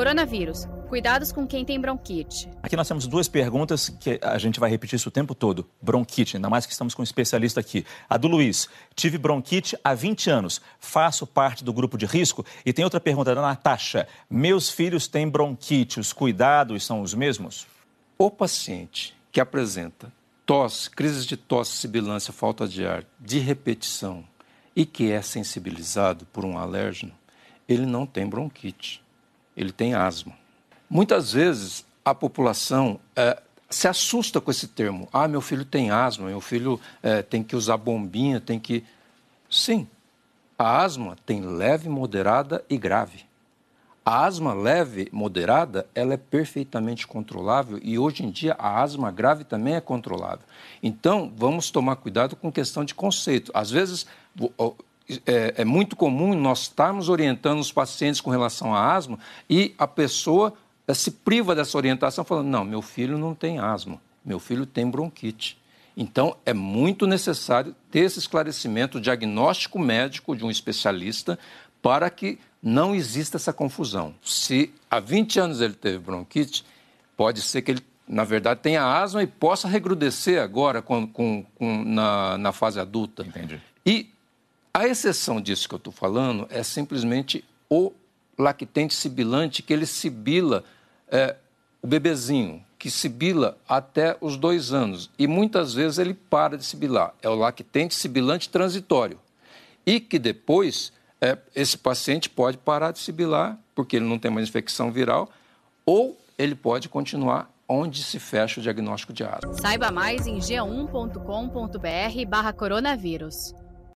Coronavírus. Cuidados com quem tem bronquite. Aqui nós temos duas perguntas que a gente vai repetir isso o tempo todo. Bronquite, ainda mais que estamos com um especialista aqui. A do Luiz. Tive bronquite há 20 anos. Faço parte do grupo de risco? E tem outra pergunta da Natasha. Meus filhos têm bronquite. Os cuidados são os mesmos? O paciente que apresenta tosse, crises de tosse, sibilância, falta de ar, de repetição e que é sensibilizado por um alérgeno, ele não tem bronquite ele tem asma. Muitas vezes a população é, se assusta com esse termo. Ah, meu filho tem asma, meu filho é, tem que usar bombinha, tem que. Sim, a asma tem leve, moderada e grave. A asma leve, moderada, ela é perfeitamente controlável e hoje em dia a asma grave também é controlável. Então, vamos tomar cuidado com questão de conceito. Às vezes, é, é, muito comum nós estarmos orientando os pacientes com relação à asma e a pessoa é, se priva dessa orientação falando, não, meu filho não tem asma, meu filho tem bronquite. Então, é muito necessário ter esse esclarecimento, diagnóstico médico de um especialista para que não exista essa confusão. Se há 20 anos ele teve bronquite, pode ser que ele, na verdade, tenha asma e possa regrudecer agora com, com, com na, na fase adulta. Entendi. E a exceção disso que eu estou falando é simplesmente o lactente sibilante, que ele sibila é, o bebezinho, que sibila até os dois anos. E muitas vezes ele para de sibilar. É o lactente sibilante transitório. E que depois é, esse paciente pode parar de sibilar, porque ele não tem mais infecção viral, ou ele pode continuar onde se fecha o diagnóstico de asma. Saiba mais em g1.com.br barra coronavírus.